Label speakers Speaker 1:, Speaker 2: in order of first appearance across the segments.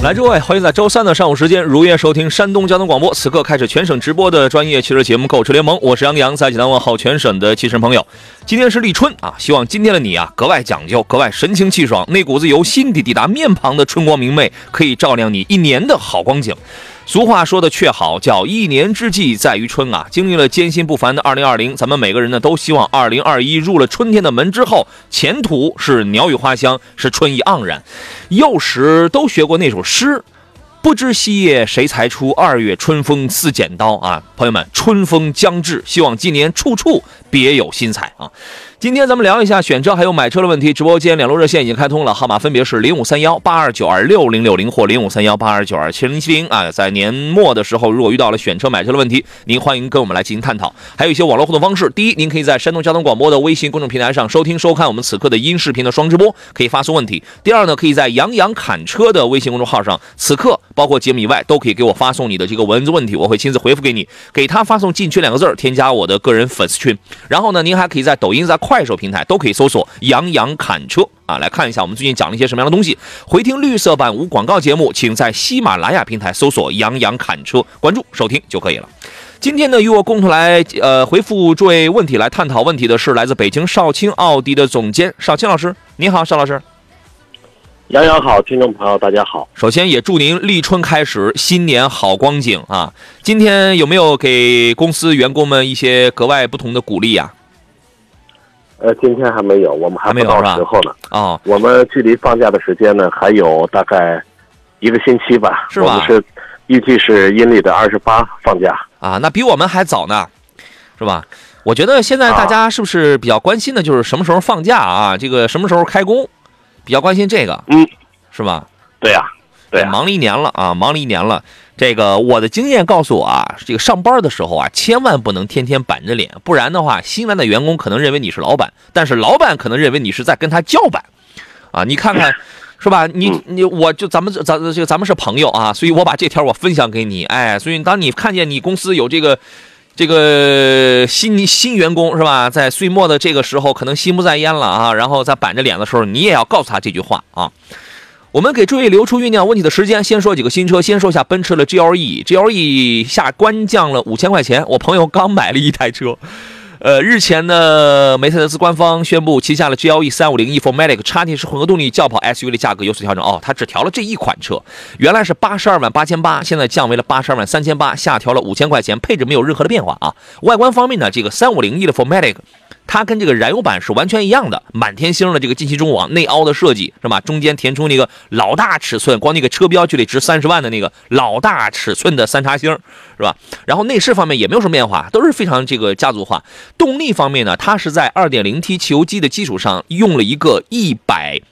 Speaker 1: 来，诸位，欢迎在周三的上午时间如约收听山东交通广播。此刻开始全省直播的专业汽车节目《购车联盟》，我是杨洋，在济南问候全省的汽车朋友。今天是立春啊，希望今天的你啊格外讲究，格外神清气爽，那股子由心底抵达面庞的春光明媚，可以照亮你一年的好光景。俗话说的却好，叫一年之计在于春啊！经历了艰辛不凡的2020，咱们每个人呢都希望2021入了春天的门之后，前途是鸟语花香，是春意盎然。幼时都学过那首诗。不知细叶谁裁出，二月春风似剪刀啊！朋友们，春风将至，希望今年处处别有新彩啊！今天咱们聊一下选车还有买车的问题。直播间两路热线已经开通了，号码分别是零五三幺八二九二六零六零或零五三幺八二九二七零七零啊。在年末的时候，如果遇到了选车买车的问题，您欢迎跟我们来进行探讨。还有一些网络互动方式，第一，您可以在山东交通广播的微信公众平台上收听收看我们此刻的音视频的双直播，可以发送问题。第二呢，可以在杨洋侃车的微信公众号上，此刻包括节目以外，都可以给我发送你的这个文字问题，我会亲自回复给你。给他发送进群两个字，添加我的个人粉丝群。然后呢，您还可以在抖音、在快手平台都可以搜索“杨洋侃车”啊，来看一下我们最近讲了一些什么样的东西。回听绿色版无广告节目，请在喜马拉雅平台搜索“杨洋侃车”，关注收听就可以了。今天呢，与我共同来呃回复诸位问题、来探讨问题的是来自北京少卿奥迪的总监少卿老师。你好，邵老师。
Speaker 2: 杨洋好，听众朋友大家好。
Speaker 1: 首先也祝您立春开始，新年好光景啊！今天有没有给公司员工们一些格外不同的鼓励呀、
Speaker 2: 呃，今天还没有，我们还
Speaker 1: 没有到
Speaker 2: 时候呢。
Speaker 1: 哦，
Speaker 2: 我们距离放假的时间呢，还有大概一个星期吧。
Speaker 1: 是吧
Speaker 2: 我们是预计是阴历的二十八放假。
Speaker 1: 啊，那比我们还早呢，是吧？我觉得现在大家是不是比较关心的就是什么时候放假啊？这个什么时候开工，比较关心这个，
Speaker 2: 嗯，
Speaker 1: 是吧？
Speaker 2: 对呀、对、
Speaker 1: 忙了一年了啊，忙了一年了。这个我的经验告诉我啊，这个上班的时候啊，千万不能天天板着脸，不然的话，新来的员工可能认为你是老板，但是老板可能认为你是在跟他叫板，啊，你看看。是吧？你你我就咱们咱这个咱们是朋友啊，所以我把这条我分享给你，哎，所以当你看见你公司有这个这个新新员工是吧，在岁末的这个时候可能心不在焉了啊，然后在板着脸的时候，你也要告诉他这句话啊。我们给诸位留出酝酿问题的时间，先说几个新车，先说一下奔驰的 GLE，GLE 下官降了五千块钱，我朋友刚买了一台车。呃，日前呢，梅赛德斯官方宣布旗下的 GLE 350 e Formatic 插电式混合动力轿跑 SUV 的价格有所调整。哦，它只调了这一款车，原来是八十二万八千八，现在降为了八十二万三千八，下调了五千块钱，配置没有任何的变化啊。外观方面呢，这个350 e 的 Formatic 它跟这个燃油版是完全一样的，满天星的这个进气中网内凹的设计是吧？中间填充那个老大尺寸，光那个车标就得值三十万的那个老大尺寸的三叉星是吧？然后内饰方面也没有什么变化，都是非常这个家族化。动力方面呢，它是在 2.0T 汽油机的基础上用了一个100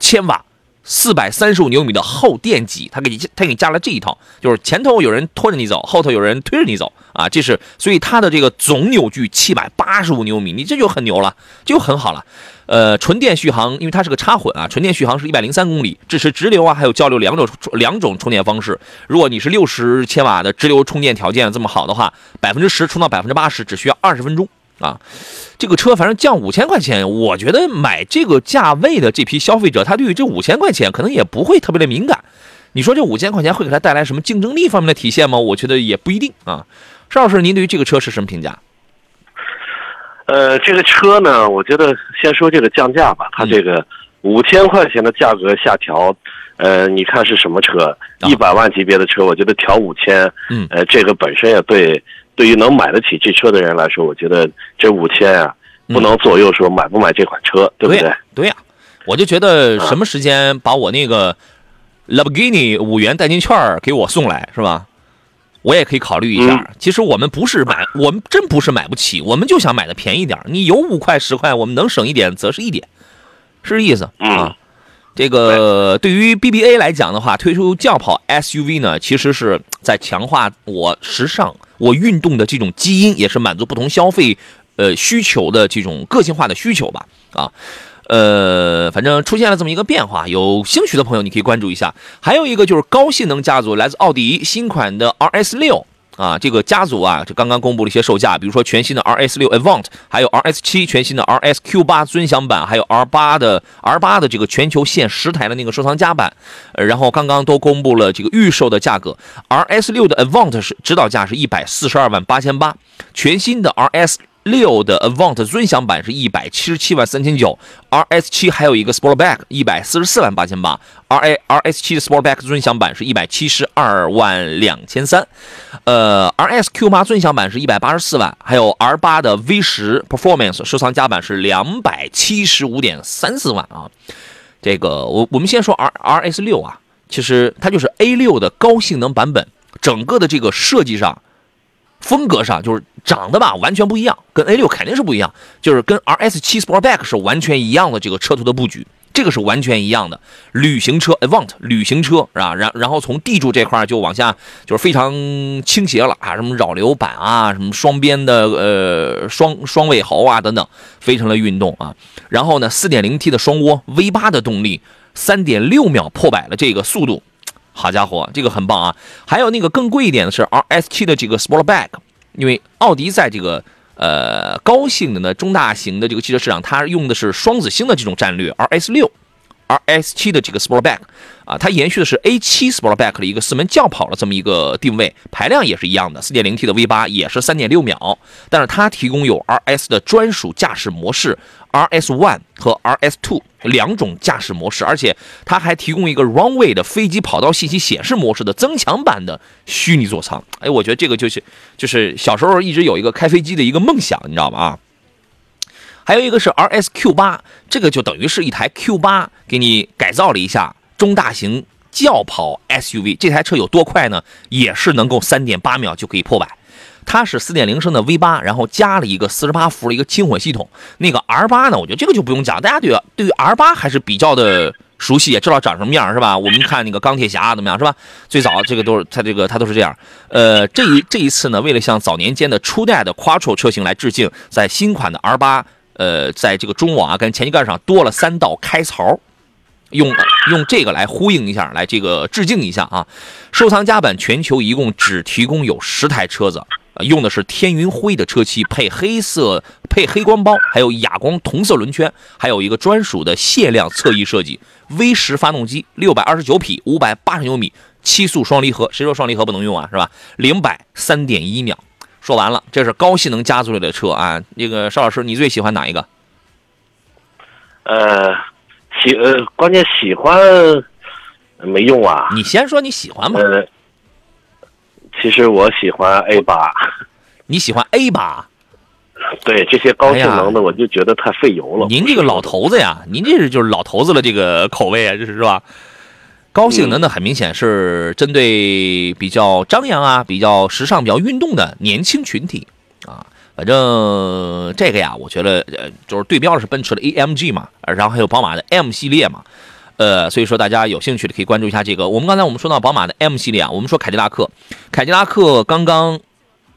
Speaker 1: 千瓦。四百三十五牛米的后电机，它给你它给你加了这一套，就是前头有人拖着你走，后头有人推着你走啊，这是所以它的这个总扭矩七百八十五牛米，你这就很牛了，就很好了。呃，纯电续航，因为它是个插混啊，纯电续航是一百零三公里，支持直流啊，还有交流两种两种充电方式。如果你是六十千瓦的直流充电条件这么好的话，百分之十充到百分之八十只需要二十分钟啊。这个车反正降五千块钱，我觉得买这个价位的这批消费者，他对于这五千块钱可能也不会特别的敏感。你说这五千块钱会给他带来什么竞争力方面的体现吗？我觉得也不一定啊。邵老师，您对于这个车是什么评价？
Speaker 2: 呃，这个车呢，我觉得先说这个降价吧，它这个五千块钱的价格下调，呃，你看是什么车？
Speaker 1: 啊
Speaker 2: 一百万级别的车，我觉得调五千，
Speaker 1: 嗯
Speaker 2: 呃，这个本身也对，对于能买得起这车的人来说，我觉得这五千啊，
Speaker 1: 嗯
Speaker 2: 不能左右说买不买这款车，对不对？
Speaker 1: 呀，对呀，我就觉得什么时间把我那个 Lamborghini 五元代金券给我送来是吧？我也可以考虑一下。其实我们不是买，我们真不是买不起，我们就想买的便宜点。你有五块十块，我们能省一点则是一点，是这意思
Speaker 2: 嗯
Speaker 1: 啊。这个对于 BBA 来讲的话，推出轿跑 SUV 呢，其实是在强化我时尚、我运动的这种基因，也是满足不同消费呃需求的这种个性化的需求吧。啊，呃，反正出现了这么一个变化，有兴趣的朋友你可以关注一下。还有一个就是高性能家族，来自奥迪新款的 RS 六。啊，这个家族啊，就刚刚公布了一些售价，比如说全新的 RS 六 Avant，还有 RS 七全新的 RS Q 八尊享版，还有 R 八的 R 八的这个全球限十台的那个收藏家版，呃，然后刚刚都公布了这个预售的价格，RS 六的 Avant 是指导价是一百四十二万八千八，全新的 RS。六的 Avant 尊享版是一百七十七万三千九，RS 七还有一个 Sportback 一百四十四万八千八，R A R S 七的 Sportback 尊享版是一百七十二万两千三，呃，RS Q 八尊享版是一百八十四万，还有 R 八的 V 十 Performance 收藏加版是两百七十五点三四万啊。这个我我们先说 R RS 六啊，其实它就是 A 六的高性能版本，整个的这个设计上。风格上就是长得吧，完全不一样，跟 A 六肯定是不一样，就是跟 RS 七 Sportback 是完全一样的这个车头的布局，这个是完全一样的旅行车 Avant 旅行车是吧？然然后从地柱这块就往下就是非常倾斜了啊，什么扰流板啊，什么双边的呃双双尾喉啊等等，非常的运动啊。然后呢，4.0T 的双涡 V 八的动力，3.6秒破百的这个速度。好家伙这个很棒啊。还有那个更贵一点的是 rs 七的这个 sportback 因为奥迪在这个呃高性能的中大型的这个汽车市场它用的是双子星的这种战略 rs 六。R S 七的这个 Sportback 啊，它延续的是 A 七 Sportback 的一个四门轿跑的这么一个定位，排量也是一样的，四点零 T 的 V 八也是三点六秒，但是它提供有 R S 的专属驾驶模式 R S One 和 R S Two 两种驾驶模式，而且它还提供一个 Runway 的飞机跑道信息显示模式的增强版的虚拟座舱。哎，我觉得这个就是就是小时候一直有一个开飞机的一个梦想，你知道吗？啊。还有一个是 RS Q 八，这个就等于是一台 Q 八给你改造了一下中大型轿跑 SUV。这台车有多快呢？也是能够3.8秒就可以破百。它是4.0升的 V 八，然后加了一个48伏的一个轻混系统。那个 R 八呢，我觉得这个就不用讲，大家对对于 R 八还是比较的熟悉，也知道长什么样是吧？我们看那个钢铁侠怎么样是吧？最早这个都是它这个它都是这样。呃，这一这一次呢，为了向早年间的初代的 Quattro 车型来致敬，在新款的 R 八。呃，在这个中网啊跟前机盖上多了三道开槽，用用这个来呼应一下，来这个致敬一下啊。收藏家版全球一共只提供有十台车子，用的是天云灰的车漆，配黑色配黑光包，还有哑光同色轮圈，还有一个专属的限量侧翼设计 V 十发动机，六百二十九匹，五百八十牛米，七速双离合，谁说双离合不能用啊？是吧？零百三点一秒。说完了，这是高性能家族里的车啊。那个邵老师，你最喜欢哪一个？
Speaker 2: 呃，喜呃，关键喜欢没用啊。
Speaker 1: 你先说你喜欢吧。
Speaker 2: 呃，其实我喜欢 A 八。
Speaker 1: 你喜欢 A 八？
Speaker 2: 对这些高性能的，我就觉得太费油了。
Speaker 1: 您这个老头子呀，您这是就是老头子的这个口味啊，这是是吧？高性能的很明显是针对比较张扬啊、比较时尚、比较运动的年轻群体啊。反正这个呀，我觉得呃，就是对标的是奔驰的 AMG 嘛，然后还有宝马的 M 系列嘛。呃，所以说大家有兴趣的可以关注一下这个。我们刚才我们说到宝马的 M 系列啊，我们说凯迪拉克，凯迪拉克刚刚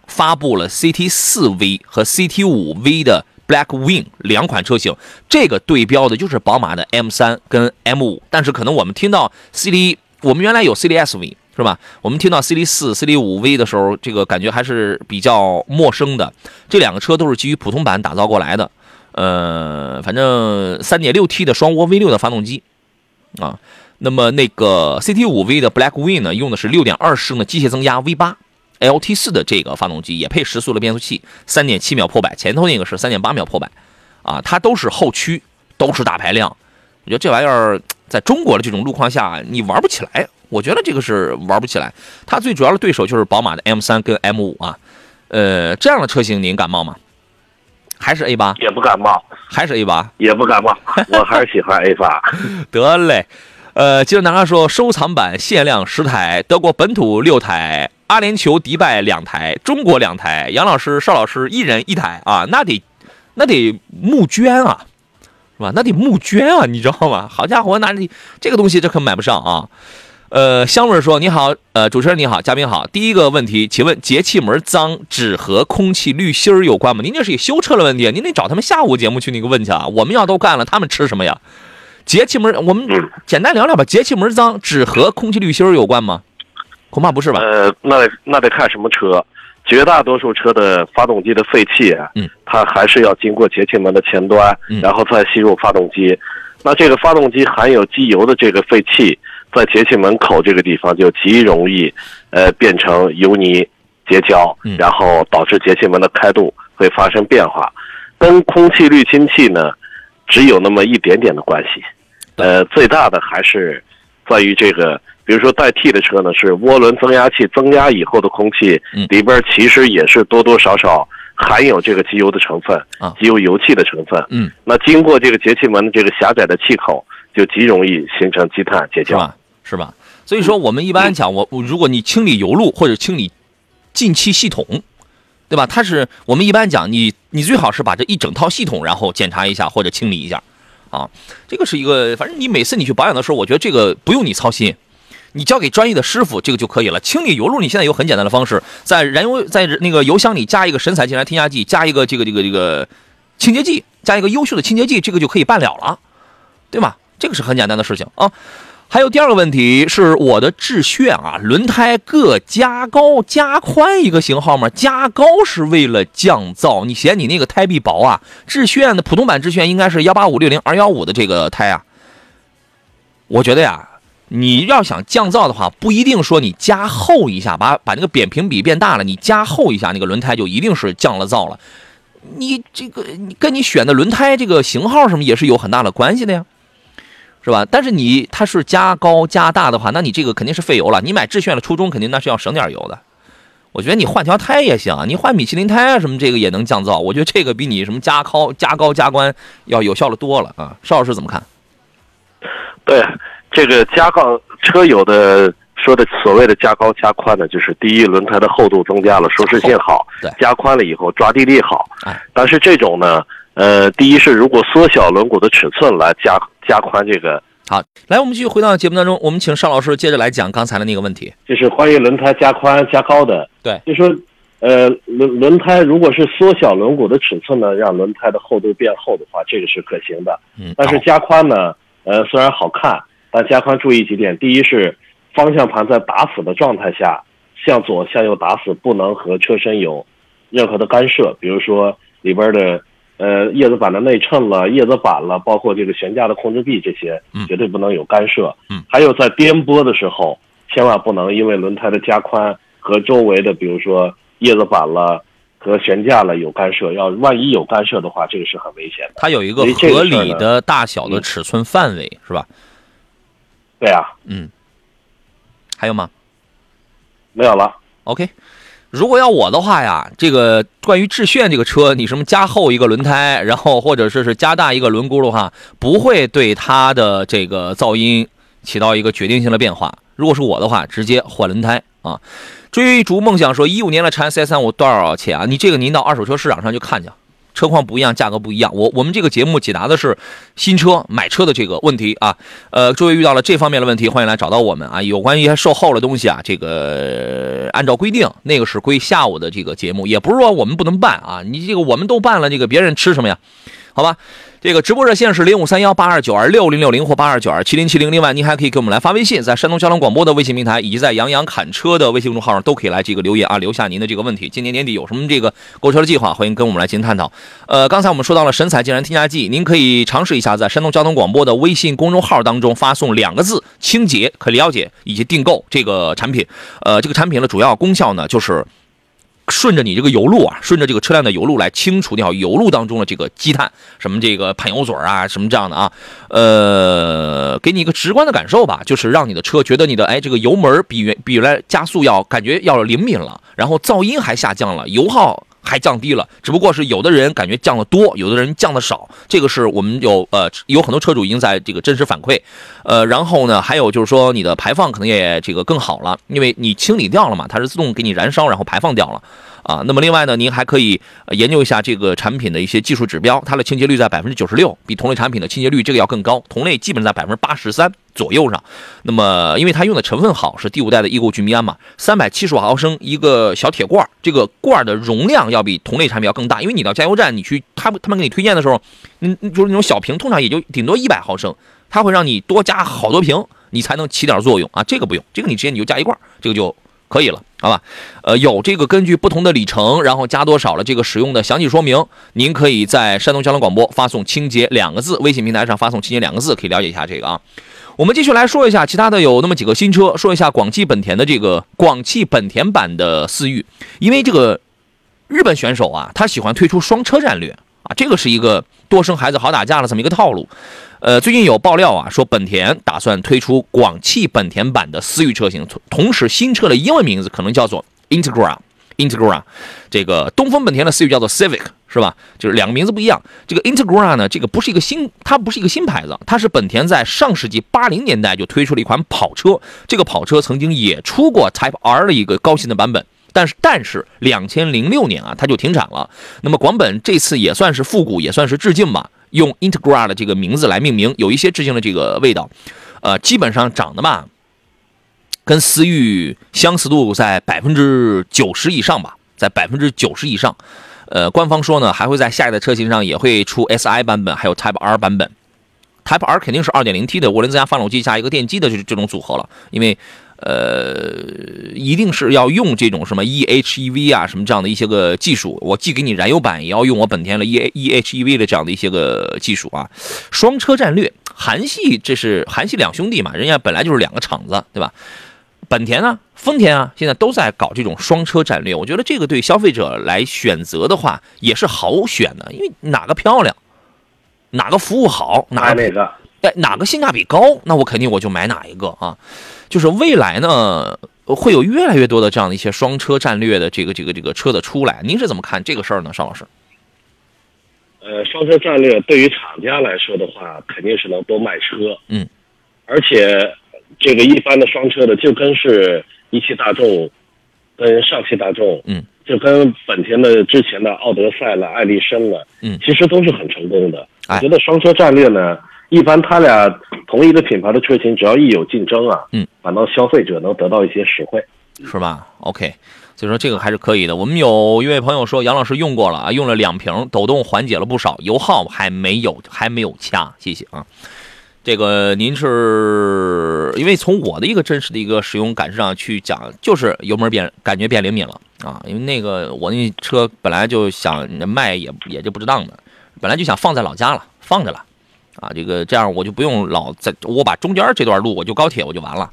Speaker 1: 发布了 CT 四 V 和 CT 五 V 的。Blackwing 两款车型，这个对标的就是宝马的 M3 跟 M5，但是可能我们听到 CD，我们原来有 CDSV 是吧？我们听到 CD4、CD5V 的时候，这个感觉还是比较陌生的。这两个车都是基于普通版打造过来的，呃，反正 3.6T 的双涡 V6 的发动机啊。那么那个 CT5V 的 Blackwing 呢，用的是6.2升的机械增压 V8。LT 四的这个发动机也配时速的变速器，三点七秒破百，前头那个是三点八秒破百，啊，它都是后驱，都是大排量。我觉得这玩意儿在中国的这种路况下，你玩不起来。我觉得这个是玩不起来。它最主要的对手就是宝马的 M 三跟 M 五啊，呃，这样的车型您感冒吗？还是 A 八？
Speaker 2: 也不感冒。
Speaker 1: 还是 A 八？
Speaker 2: 也不感冒。我还是喜欢 A 八。
Speaker 1: 得嘞。呃，接着南哥说，收藏版限量十台，德国本土六台阿联酋、迪拜两台，中国两台，杨老师、邵老师一人一台啊，那得那得募捐啊，是吧？那得募捐啊，你知道吗？好家伙，那你这个东西这可买不上啊。呃，香味说：“你好，呃，主持人你好，嘉宾好。第一个问题，请问节气门脏只和空气滤芯儿有关吗？您这是也修车的问题，您得找他们下午节目去那个问去啊。我们要都干了，他们吃什么呀？节气门，我们简单聊聊吧。节气门脏只和空气滤芯儿有关吗？恐怕不是吧？
Speaker 2: 呃，那得那得看什么车，绝大多数车的发动机的废气啊，
Speaker 1: 嗯，
Speaker 2: 它还是要经过节气门的前端，
Speaker 1: 嗯
Speaker 2: 然后再吸入发动机。那这个发动机含有机油的这个废气，在节气门口这个地方就极容易，呃，变成油泥结胶
Speaker 1: 嗯，
Speaker 2: 然后导致节气门的开度会发生变化，跟空气滤清器呢，只有那么一点点的关系。呃，最大的还是在于这个，比如说代替的车呢是涡轮增压器增压以后的空气
Speaker 1: 嗯
Speaker 2: 里边其实也是多多少少含有这个机油的成分
Speaker 1: 啊
Speaker 2: 机油油气的成分。
Speaker 1: 嗯，
Speaker 2: 那经过这个节气门的这个狭窄的气口，就极容易形成积碳结胶。
Speaker 1: 是吧？是吧？所以说，我们一般讲，我我如果你清理油路或者清理进气系统，对吧？它是我们一般讲，你你最好是把这一整套系统，然后检查一下或者清理一下，啊，这个是一个，反正你每次你去保养的时候，我觉得这个不用你操心。你交给专业的师傅，这个就可以了。清理油路，你现在有很简单的方式，在燃油在那个油箱里加一个神采净燃添加剂，加一个这个这个这个清洁剂，加一个优秀的清洁剂，这个就可以办了了，对吗？这个是很简单的事情啊。还有第二个问题是我的致炫啊，轮胎各加高加宽一个型号吗？加高是为了降噪，你嫌你那个胎壁薄啊？致炫的普通版致炫应该是幺八五六零二幺五的这个胎啊。我觉得呀，你要想降噪的话，不一定说你加厚一下，把把那个扁平比变大了，你加厚一下那个轮胎就一定是降了噪了。你这个你跟你选的轮胎这个型号什么也是有很大的关系的呀。是吧？但是你它是加高加大的话，那你这个肯定是费油了。你买致炫的初衷肯定那是要省点油的。我觉得你换条胎也行，你换米其林胎啊什么这个也能降噪。我觉得这个比你什么加高加高加宽要有效的多了啊。邵老师怎么看？
Speaker 2: 对，这个加高车友的说的所谓的加高加宽呢，就是第一轮胎的厚度增加了，舒适性好
Speaker 1: 对；
Speaker 2: 加宽了以后抓地力好
Speaker 1: 哎。
Speaker 2: 但是这种呢，呃，第一是如果缩小轮毂的尺寸来加加宽这个，
Speaker 1: 好，来，我们继续回到节目当中，我们请邵老师接着来讲刚才的那个问题。
Speaker 2: 就是关于轮胎加宽加高的。
Speaker 1: 对，
Speaker 2: 就说呃轮轮胎如果是缩小轮毂的尺寸呢，让轮胎的厚度变厚的话，这个是可行的。
Speaker 1: 嗯，
Speaker 2: 但是加宽呢，呃，虽然好看，但加宽注意几点：第一是方向盘在打死的状态下，向左向右打死不能和车身有任何的干涉，比如说里边的呃叶子板的内衬了、叶子板了，包括这个悬架的控制臂这些
Speaker 1: 嗯，
Speaker 2: 绝对不能有干涉。
Speaker 1: 嗯，
Speaker 2: 还有在颠簸的时候，千万不能因为轮胎的加宽和周围的，比如说叶子板了。和悬架了有干涉，要万一有干涉的话，这个是很危险的。
Speaker 1: 它有一个合理的大小的尺寸范围，是吧？
Speaker 2: 对啊，
Speaker 1: 嗯，还有吗？
Speaker 2: 没有了。
Speaker 1: OK，如果要我的话呀，这个关于致炫这个车，你什么加厚一个轮胎，然后或者说是加大一个轮毂的话，不会对它的这个噪音起到一个决定性的变化。如果是我的话，直接换轮胎啊。追逐梦想说，一五年的长安 CS 三五多少钱啊？你这个您到二手车市场上去看去。车况不一样，价格不一样。我我们这个节目解答的是新车买车的这个问题啊。呃，诸位遇到了这方面的问题，欢迎来找到我们啊。有关于售后的东西啊，这个按照规定，那个是归下午的这个节目，也不是说我们不能办啊。你这个我们都办了，这个别人吃什么呀？好吧，这个直播热线是零五三幺八二九二六零六零或八二九二七零七零。另外，您还可以给我们来发微信，在山东交通广播的微信平台以及在杨洋侃车的微信公众号上都可以来这个留言啊，留下您的这个问题。今年年底有什么这个购车的计划，欢迎跟我们来进行探讨。呃，刚才我们说到了神采竟然添加剂，您可以尝试一下在山东交通广播的微信公众号当中发送两个字“清洁”，可了解以及订购这个产品。呃，这个产品的主要功效呢，就是。顺着你这个油路啊，顺着这个车辆的油路来清除掉油路当中的这个积碳，什么这个喷油嘴啊，什么这样的啊，呃，给你一个直观的感受吧，就是让你的车觉得你的哎这个油门比原比原来加速要感觉要灵敏了，然后噪音还下降了，油耗还降低了，只不过是有的人感觉降的多，有的人降的少，这个是我们有呃有很多车主已经在这个真实反馈，呃，然后呢，还有就是说你的排放可能也这个更好了，因为你清理掉了嘛，它是自动给你燃烧，然后排放掉了。啊，那么另外呢，您还可以研究一下这个产品的一些技术指标，它的清洁率在百分之九十六，比同类产品的清洁率这个要更高，同类基本在百分之八十三左右上。那么因为它用的成分好，是第五代的异构聚醚胺嘛，三百七十五毫升一个小铁罐，这个罐的容量要比同类产品要更大，因为你到加油站你去，他他们给你推荐的时候，嗯，就是那种小瓶，通常也就顶多一百毫升，它会让你多加好多瓶，你才能起点作用啊。这个不用，这个你直接你就加一罐，这个就。可以了，好吧，呃，有这个根据不同的里程，然后加多少了这个使用的详细说明，您可以在山东交通广播发送“清洁”两个字，微信平台上发送“清洁”两个字，可以了解一下这个啊。我们继续来说一下其他的，有那么几个新车，说一下广汽本田的这个广汽本田版的思域，因为这个日本选手啊，他喜欢推出双车战略啊，这个是一个多生孩子好打架的这么一个套路。呃，最近有爆料啊，说本田打算推出广汽本田版的思域车型，同时新车的英文名字可能叫做 Integra。Integra，这个东风本田的思域叫做 Civic，是吧？就是两个名字不一样。这个 Integra 呢，这个不是一个新，它不是一个新牌子，它是本田在上世纪八零年代就推出了一款跑车。这个跑车曾经也出过 Type R 的一个高性能版本，但是但是两千零六年啊，它就停产了。那么广本这次也算是复古，也算是致敬吧。用 Integra 的这个名字来命名，有一些致敬的这个味道，呃，基本上长得嘛，跟思域相似度在百分之九十以上吧，在百分之九十以上。呃，官方说呢，还会在下一代车型上也会出 SI 版本，还有 Type R 版本。Type R 肯定是 2.0T 的涡轮增压发动机加一个电机的这这种组合了，因为。呃，一定是要用这种什么 eHEV 啊，什么这样的一些个技术。我既给你燃油版，也要用我本田的 e eHEV 的这样的一些个技术啊。双车战略，韩系这是韩系两兄弟嘛，人家本来就是两个厂子，对吧？本田呢，丰田啊，现在都在搞这种双车战略。我觉得这个对消费者来选择的话，也是好选的，因为哪个漂亮，哪个服务好，哪
Speaker 2: 个
Speaker 1: 哎哪个性价比高，那我肯定我就买哪一个啊。就是未来呢，会有越来越多的这样的一些双车战略的这个这个这个车的出来，您是怎么看这个事儿呢，邵老师？
Speaker 2: 呃，双车战略对于厂家来说的话，肯定是能多卖车，
Speaker 1: 嗯，
Speaker 2: 而且这个一般的双车的就跟是一汽大众跟上汽大众，
Speaker 1: 嗯，
Speaker 2: 就跟本田的之前的奥德赛了、爱丽绅了，
Speaker 1: 嗯，
Speaker 2: 其实都是很成功的。
Speaker 1: 我
Speaker 2: 觉得双车战略呢。一般他俩同一个品牌的车型，只要一有竞争啊，
Speaker 1: 嗯，
Speaker 2: 反倒消费者能得到一些实惠，
Speaker 1: 是吧？OK，所以说这个还是可以的。我们有一位朋友说，杨老师用过了啊，用了两瓶，抖动缓解了不少，油耗还没有还没有掐，谢谢啊。这个您是因为从我的一个真实的一个使用感受上去讲，就是油门变感觉变灵敏了啊。因为那个我那车本来就想卖也也就不值当的，本来就想放在老家了，放着了。啊，这个这样我就不用老在，我把中间这段路我就高铁我就完了，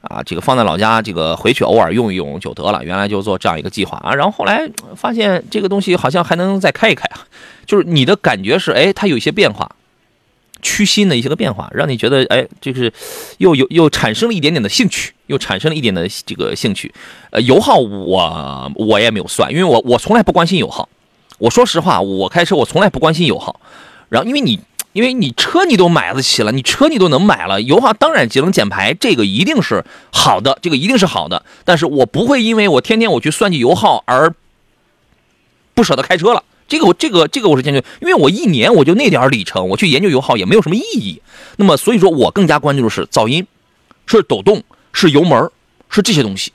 Speaker 1: 啊，这个放在老家，这个回去偶尔用一用就得了。原来就做这样一个计划啊，然后后来发现这个东西好像还能再开一开啊，就是你的感觉是，哎，它有一些变化，区心的一些个变化，让你觉得，哎，就是又有又产生了一点点的兴趣，又产生了一点的这个兴趣。呃，油耗我我也没有算，因为我我从来不关心油耗。我说实话，我开车我从来不关心油耗，然后因为你。因为你车你都买得起了，你车你都能买了，油耗当然节能减排，这个一定是好的，这个一定是好的。但是我不会因为我天天我去算计油耗而不舍得开车了。这个我这个这个我是坚决，因为我一年我就那点里程，我去研究油耗也没有什么意义。那么所以说我更加关注的是噪音，是抖动，是油门，是这些东西。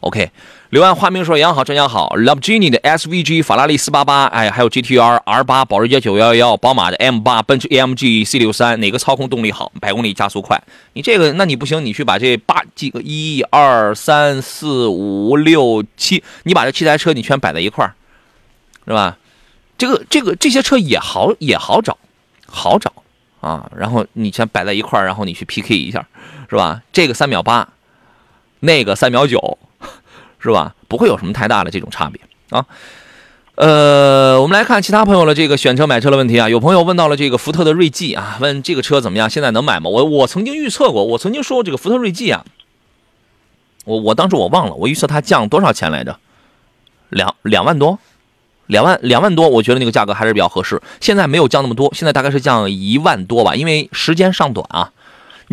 Speaker 1: OK。刘安花明说：“杨好，真阳好 lubgini 的 SVG，法拉利四八八，哎，还有 GTR R 八，保时捷九幺幺，宝马的 M 八，奔驰 AMG C 六三，哪个操控动力好，百公里加速快？你这个，那你不行，你去把这八几个一二三四五六七，你把这七台车你全摆在一块，是吧？这个这个这些车也好也好找，好找啊。然后你先摆在一块，然后你去 PK 一下，是吧？这个三秒八，那个三秒九。”是吧？不会有什么太大的这种差别啊。呃，我们来看其他朋友的这个选车买车的问题啊。有朋友问到了这个福特的锐际啊，问这个车怎么样？现在能买吗？我我曾经预测过，我曾经说过这个福特锐际啊，我我当时我忘了，我预测它降多少钱来着？两两万多，两万两万多，我觉得那个价格还是比较合适。现在没有降那么多，现在大概是降一万多吧，因为时间尚短啊。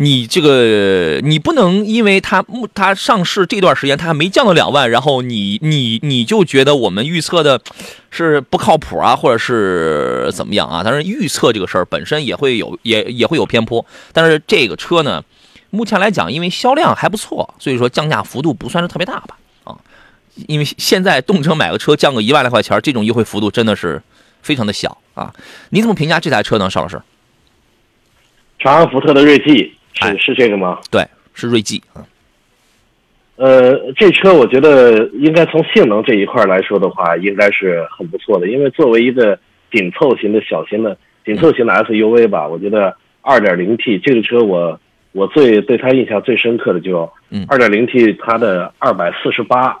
Speaker 1: 你这个你不能因为它目它上市这段时间它还没降到两万，然后你你你就觉得我们预测的是不靠谱啊，或者是怎么样啊？当然预测这个事儿本身也会有也也会有偏颇，但是这个车呢，目前来讲因为销量还不错，所以说降价幅度不算是特别大吧啊。因为现在动车买个车降个一万来块钱，这种优惠幅度真的是非常的小啊。你怎么评价这台车呢，邵老师？
Speaker 2: 长安福特的锐际是是这个吗？
Speaker 1: 对，是锐际啊。
Speaker 2: 呃，这车我觉得应该从性能这一块来说的话，应该是很不错的。因为作为一个紧凑型的小型的紧凑型的 SUV 吧，我觉得 2.0T 这个车我我最对它印象最深刻的就
Speaker 1: 嗯
Speaker 2: 2.0T 它的248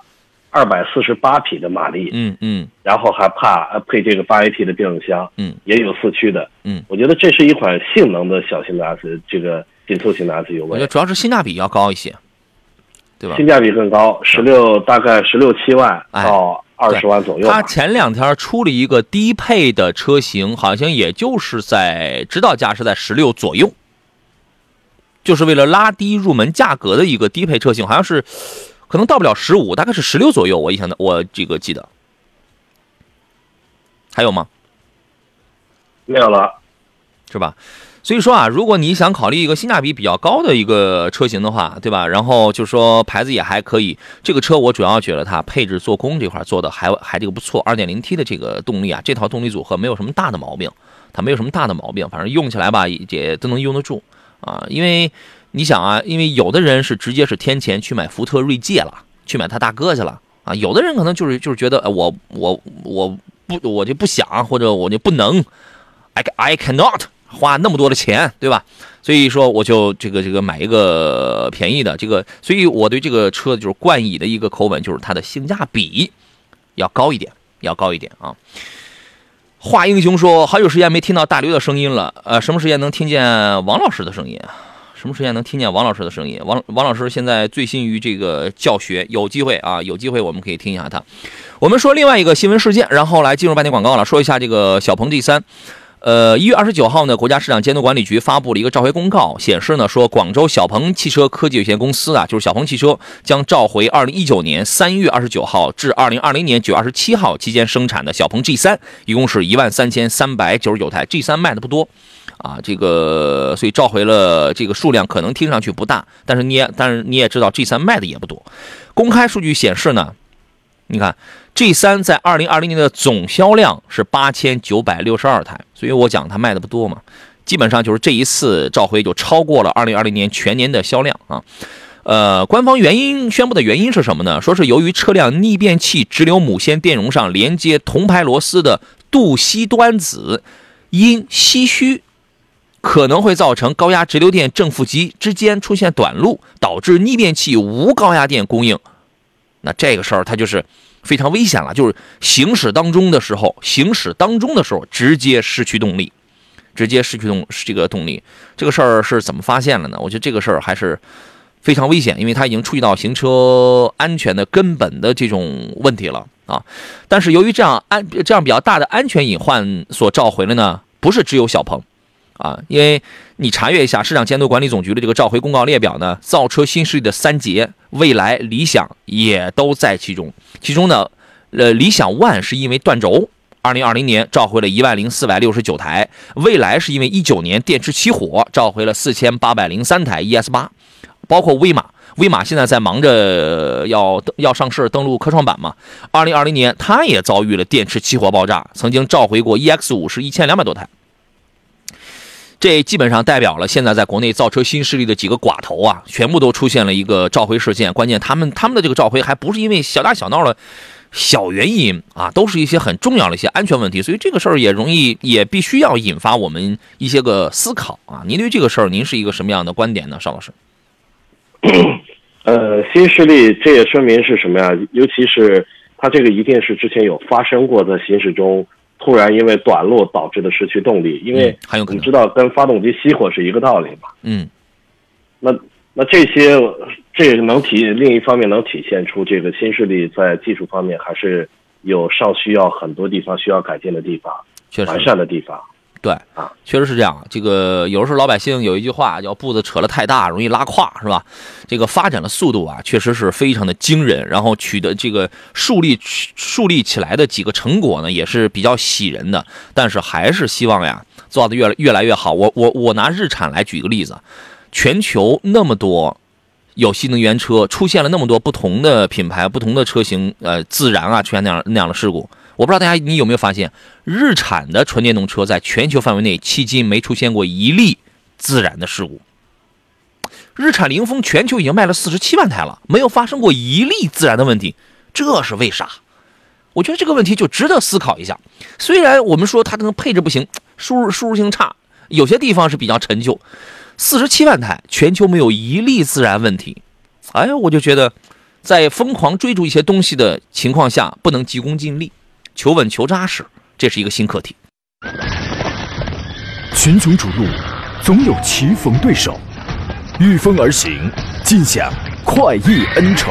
Speaker 2: 248匹的马力，
Speaker 1: 嗯嗯
Speaker 2: 然后还怕呃配这个八 AT 的变速箱，
Speaker 1: 嗯
Speaker 2: 也有四驱的，
Speaker 1: 嗯，
Speaker 2: 我觉得这是一款性能的小型的 S 这个紧凑型的 SUV，
Speaker 1: 我觉得主要是性价比要高一些，对吧？
Speaker 2: 性价比更高，十六大概十六七万
Speaker 1: 哎
Speaker 2: 到二十万左右吧
Speaker 1: 它。前两天出了一个低配的车型，好像也就是在指导价是在十六左右，就是为了拉低入门价格的一个低配车型，好像是可能到不了十五，大概是十六左右。我印象的，我这个记得。还有吗？
Speaker 2: 没有了，
Speaker 1: 是吧？所以说啊，如果你想考虑一个性价比比较高的一个车型的话，对吧？然后就说牌子也还可以，这个车我主要觉得它配置、做工这块做的还还这个不错。2.0T 的这个动力啊，这套动力组合没有什么大的毛病，它没有什么大的毛病，反正用起来吧也都能用得住啊。因为你想啊，因为有的人是直接是添钱去买福特锐界了，去买他大哥去了啊，有的人可能就是就是觉得我我我不我就不想或者我就不能，I I cannot 花那么多的钱，对吧？所以说我就这个这个买一个便宜的这个，所以我对这个车就是冠以的一个口吻就是它的性价比要高一点，要高一点啊。华英雄说，好久时间没听到大刘的声音了，呃，什么时间能听见王老师的声音啊？什么时间能听见王老师的声音？王王老师现在醉心于这个教学，有机会啊，有机会我们可以听一下他。我们说另外一个新闻事件，然后来进入半天广告了，说一下这个小鹏 G 三。呃，一月二十九号呢，国家市场监督管理局发布了一个召回公告，显示呢说，广州小鹏汽车科技有限公司啊，就是小鹏汽车将召回二零一九年三月二十九号至二零二零年九月二十七号期间生产的小鹏 G 三，一共是一万三千三百九十九台。G 三卖的不多啊，这个所以召回了这个数量可能听上去不大，但是你也但是你也知道 G 三卖的也不多。公开数据显示呢，你看 G 三在二零二零年的总销量是八千九百六十二台，所以我讲它卖的不多嘛，基本上就是这一次召回就超过了二零二零年全年的销量啊。呃，官方原因宣布的原因是什么呢？说是由于车辆逆变器直流母线电容上连接铜牌螺丝的镀锡端子因稀虚可能会造成高压直流电正负极之间出现短路，导致逆变器无高压电供应。那这个事儿它就是非常危险了，就是行驶当中的时候，行驶当中的时候直接失去动力，直接失去动这个动力。这个事儿是怎么发现了呢？我觉得这个事儿还是非常危险，因为它已经触及到行车安全的根本的这种问题了啊。但是由于这样安这样比较大的安全隐患所召回了呢，不是只有小鹏。啊，因为你查阅一下市场监督管理总局的这个召回公告列表呢，造车新势力的三杰、蔚来、理想也都在其中。其中呢，呃，理想 ONE 是因为断轴，二零二零年召回了一万零四百六十九台；蔚来是因为一九年电池起火，召回了四千八百零三台 ES 八，包括威马。威马现在在忙着要要上市登陆科创板嘛？二零二零年，它也遭遇了电池起火爆炸，曾经召回过 EX 五是一千两百多台。这基本上代表了现在在国内造车新势力的几个寡头啊，全部都出现了一个召回事件。关键他们他们的这个召回还不是因为小打小闹的小原因啊，都是一些很重要的一些安全问题。所以这个事儿也容易也必须要引发我们一些个思考啊。您对这个事儿您是一个什么样的观点呢，邵老师？
Speaker 2: 呃，新势力这也说明是什么呀？尤其是它这个一定是之前有发生过，在行驶中突然因为短路导致的失去动力，因为
Speaker 1: 还有
Speaker 2: 你知道跟发动机熄火是一个道理嘛。
Speaker 1: 嗯
Speaker 2: 那那这些这也能体另一方面能体现出这个新势力在技术方面还是有尚需要很多地方需要改进的地方、完善的地方。
Speaker 1: 对
Speaker 2: 啊，
Speaker 1: 确实是这样。这个有的时候老百姓有一句话叫“步子扯得太大，容易拉胯”，是吧？这个发展的速度啊，确实是非常的惊人。然后取得这个树立树立起来的几个成果呢，也是比较喜人的。但是还是希望呀，做的越来越来越好。我我我拿日产来举个例子，全球那么多有新能源车，出现了那么多不同的品牌、不同的车型，呃，自燃啊，出现那样那样的事故。我不知道大家你有没有发现，日产的纯电动车在全球范围内迄今没出现过一例自燃的事故。日产凌风全球已经卖了四十七万台了，没有发生过一例自燃的问题，这是为啥？我觉得这个问题就值得思考一下。虽然我们说它这个配置不行，舒适舒适性差，有些地方是比较陈旧，四十七万台全球没有一例自燃问题，哎，我就觉得在疯狂追逐一些东西的情况下，不能急功近利。求稳求扎实，这是一个新课题。
Speaker 3: 群雄逐鹿，总有棋逢对手，御风而行，尽享快意恩仇。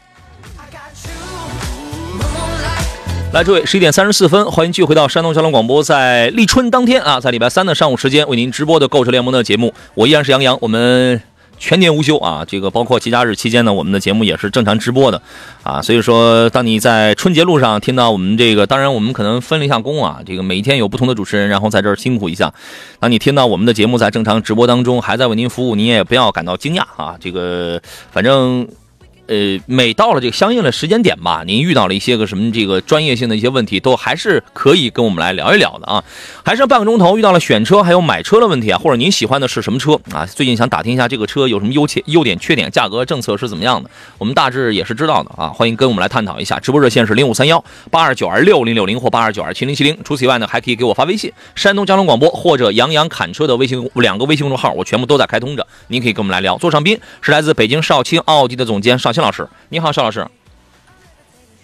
Speaker 1: 来，诸位，十一点三十四分，欢迎继续回到山东交通广播，在立春当天啊，在礼拜三的上午时间为您直播的购车联盟的节目，我依然是杨洋，我们。全年无休啊！这个包括节假日期间呢，我们的节目也是正常直播的，啊，所以说，当你在春节路上听到我们这个，当然我们可能分了一下工啊，这个每一天有不同的主持人，然后在这儿辛苦一下。当你听到我们的节目在正常直播当中还在为您服务，您也不要感到惊讶啊！这个反正。呃，每到了这个相应的时间点吧，您遇到了一些个什么这个专业性的一些问题，都还是可以跟我们来聊一聊的啊。还剩半个钟头，遇到了选车还有买车的问题啊，或者您喜欢的是什么车啊？最近想打听一下这个车有什么优缺优点、缺点，价格政策是怎么样的？我们大致也是知道的啊，欢迎跟我们来探讨一下。直播热线是零五三幺八二九二六零六零或八二九二七零七零。除此以外呢，还可以给我发微信，山东交通广播或者杨洋侃车的微信两个微信公众号，我全部都在开通着，您可以跟我们来聊。座上宾是来自北京少卿奥迪的总监少卿老师，你好，邵老师。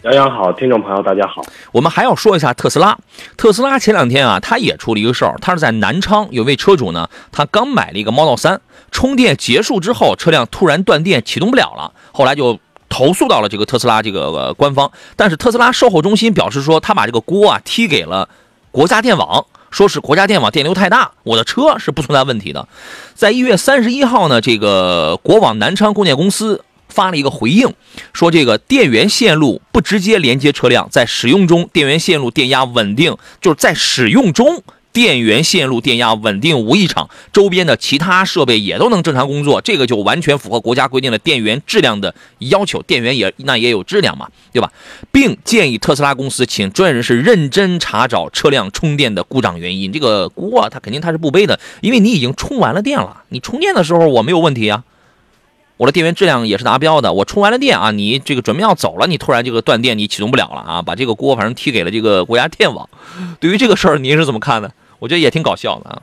Speaker 2: 杨洋好，听众朋友大家好。
Speaker 1: 我们还要说一下特斯拉。特斯拉前两天啊，他也出了一个事儿，他是在南昌有位车主呢，他刚买了一个 Model 3，充电结束之后，车辆突然断电，启动不了了，后来就投诉到了这个特斯拉这个、呃、官方。但是特斯拉售后中心表示说，他把这个锅啊踢给了国家电网，说是国家电网电流太大，我的车是不存在问题的。在一月三十一号呢，这个国网南昌供电公司。发了一个回应，说这个电源线路不直接连接车辆，在使用中电源线路电压稳定，就是在使用中电源线路电压稳定无异常，周边的其他设备也都能正常工作，这个就完全符合国家规定的电源质量的要求，电源也那也有质量嘛，对吧？并建议特斯拉公司请专业人士认真查找车辆充电的故障原因。这个锅它肯定它是不背的，因为你已经充完了电了，你充电的时候我没有问题啊。我的电源质量也是达标的，我充完了电啊，你这个准备要走了，你突然这个断电，你启动不了了啊，把这个锅反正踢给了这个国家电网。对于这个事儿，您是怎么看的？我觉得也挺搞笑的啊。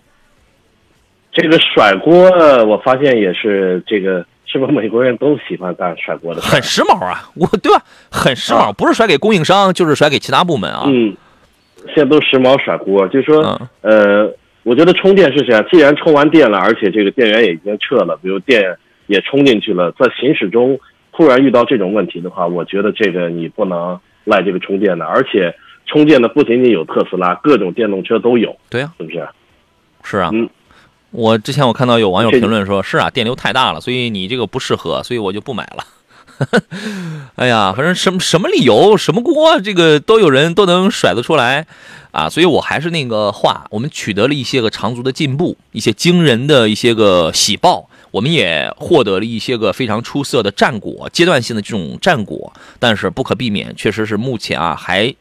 Speaker 2: 这个甩锅，我发现也是这个，是不是美国人都喜欢干甩锅的？
Speaker 1: 很时髦啊，我对吧？很时髦，不是甩给供应商，就是甩给其他部门啊。
Speaker 2: 嗯，现在都时髦甩锅，就是说，呃，我觉得充电是这样，既然充完电了，而且这个电源也已经撤了，比如电。也冲进去了，在行驶中突然遇到这种问题的话，我觉得这个你不能赖这个充电的，而且充电的不仅仅有特斯拉，各种电动车都有。
Speaker 1: 对呀，
Speaker 2: 是不是？
Speaker 1: 是啊。
Speaker 2: 嗯，
Speaker 1: 我之前我看到有网友评论说，是啊，电流太大了，所以你这个不适合，所以我就不买了。哎呀，反正什么什么理由、什么锅，这个都有人都能甩得出来啊！所以我还是那个话，我们取得了一些个长足的进步，一些惊人的一些个喜报。我们也获得了一些个非常出色的战果，阶段性的这种战果，但是不可避免，确实是目前啊还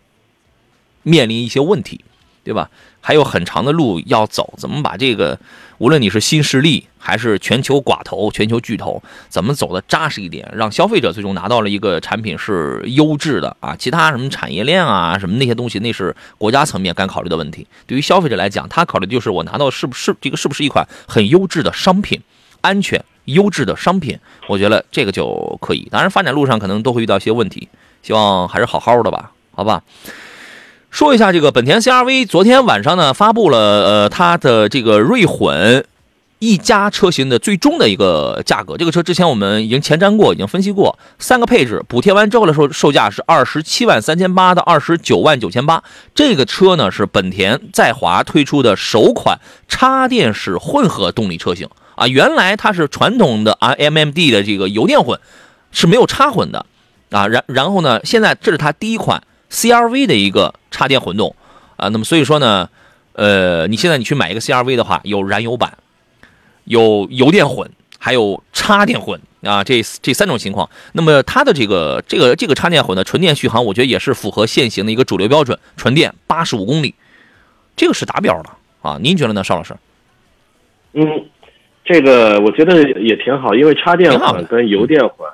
Speaker 1: 面临一些问题，对吧？还有很长的路要走，怎么把这个，无论你是新势力还是全球寡头、全球巨头，怎么走的扎实一点，让消费者最终拿到了一个产品是优质的啊？其他什么产业链啊，什么那些东西，那是国家层面该考虑的问题。对于消费者来讲，他考虑就是我拿到是不是这个是不是一款很优质的商品。安全、优质的商品，我觉得这个就可以。当然，发展路上可能都会遇到一些问题，希望还是好好的吧，好吧。说一下这个本田 CRV，昨天晚上呢发布了呃它的这个锐混一加车型的最终的一个价格。这个车之前我们已经前瞻过，已经分析过，三个配置补贴完之后的售售价是二十七万三千八到二十九万九千八。这个车呢是本田在华推出的首款插电式混合动力车型啊，原来它是传统的 RMMD 的这个油电混是没有插混的啊，然然后呢，现在这是它第一款 CRV 的一个插电混动啊，那么所以说呢，呃，你现在你去买一个 CRV 的话，有燃油版，有油电混，还有插电混啊，这这三种情况。那么它的这个这个这个插电混的纯电续航，我觉得也是符合现行的一个主流标准，纯电八十五公里，这个是达标的啊。您觉得呢，邵老师？
Speaker 2: 嗯，这个我觉得也挺好，因为插电混跟油电混，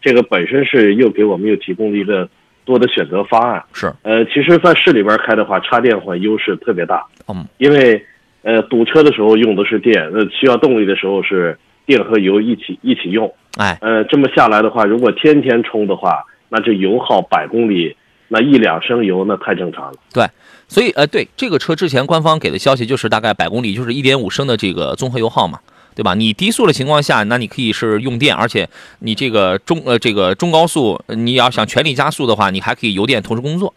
Speaker 2: 这个本身是又给我们又提供了一个多的选择方案。
Speaker 1: 是，
Speaker 2: 呃，其实，在市里边开的话，插电混优势特别大，
Speaker 1: 嗯，
Speaker 2: 因为呃堵车的时候用的是电，呃需要动力的时候是电和油一起一起用。
Speaker 1: 哎，
Speaker 2: 呃，这么下来的话，如果天天充的话，那这油耗百公里那一两升油那太正常了。
Speaker 1: 对，所以呃，对这个车之前官方给的消息就是大概百公里就是一点五升的这个综合油耗嘛，对吧？你低速的情况下，那你可以是用电，而且你这个中呃这个中高速，你要想全力加速的话，你还可以油电同时工作，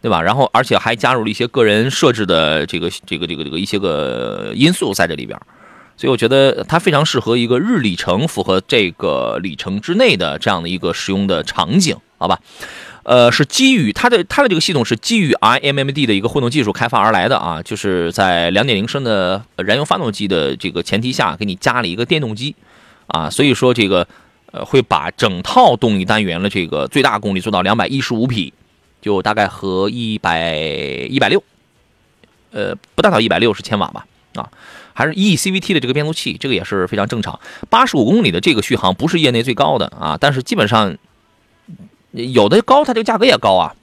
Speaker 1: 对吧？然后而且还加入了一些个人设置的这个这个这个这个一些个因素在这里边。所以我觉得它非常适合一个日里程符合这个里程之内的这样的一个使用的场景，好吧？呃，是基于它的它的这个系统是基于 IMMD 的一个混动技术开发而来的啊，就是在2.0升的燃油发动机的这个前提下，给你加了一个电动机啊，所以说这个呃会把整套动力单元的这个最大功率做到215匹，就大概和一百一百六，呃，不大到一百六十千瓦吧啊。还是 E CVT 的这个变速器，这个也是非常正常。八十五公里的这个续航不是业内最高的啊，但是基本上有的高，它这个价格也高啊，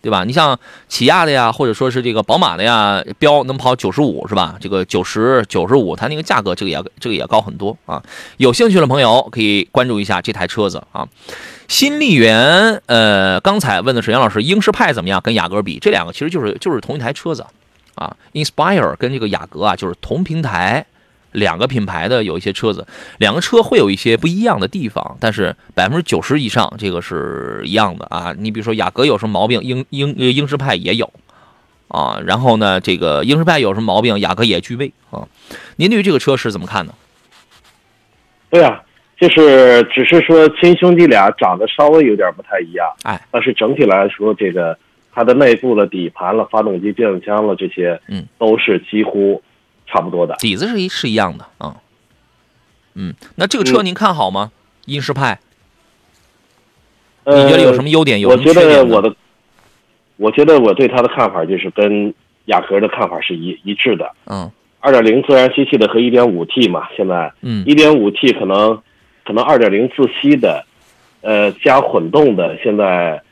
Speaker 1: 对吧？你像起亚的呀，或者说是这个宝马的呀，标能跑九十五是吧？这个九十九十五，它那个价格这个也这个也高很多啊。有兴趣的朋友可以关注一下这台车子啊。新力源，呃，刚才问的是杨老师，英仕派怎么样？跟雅阁比，这两个其实就是就是同一台车子。啊，Inspire 跟这个雅阁啊，就是同平台两个品牌的有一些车子，两个车会有一些不一样的地方，但是百分之九十以上这个是一样的啊。你比如说雅阁有什么毛病，英英呃英仕派也有啊。然后呢，这个英仕派有什么毛病，雅阁也具备啊。您对于这个车是怎么看的？
Speaker 2: 对啊，就是只是说亲兄弟俩长得稍微有点不太一样，
Speaker 1: 哎，
Speaker 2: 但是整体来说，这个它的内部的底盘了、发动机、变速箱了这些，
Speaker 1: 嗯，
Speaker 2: 都是几乎差不多的。
Speaker 1: 底子是一是一样的啊。嗯，那这个车
Speaker 2: 嗯
Speaker 1: 您看好吗？英仕派，
Speaker 2: 呃，
Speaker 1: 你觉得有什么优点？有
Speaker 2: 我觉
Speaker 1: 什么缺点呢？
Speaker 2: 得我的，我觉得我对它的看法就是跟雅阁的看法是一一致的。
Speaker 1: 嗯
Speaker 2: 二点零自然吸气的和一点五 T 嘛，现在
Speaker 1: 嗯
Speaker 2: 一点五 T 可能可能二点零自吸的，呃加混动的，现在，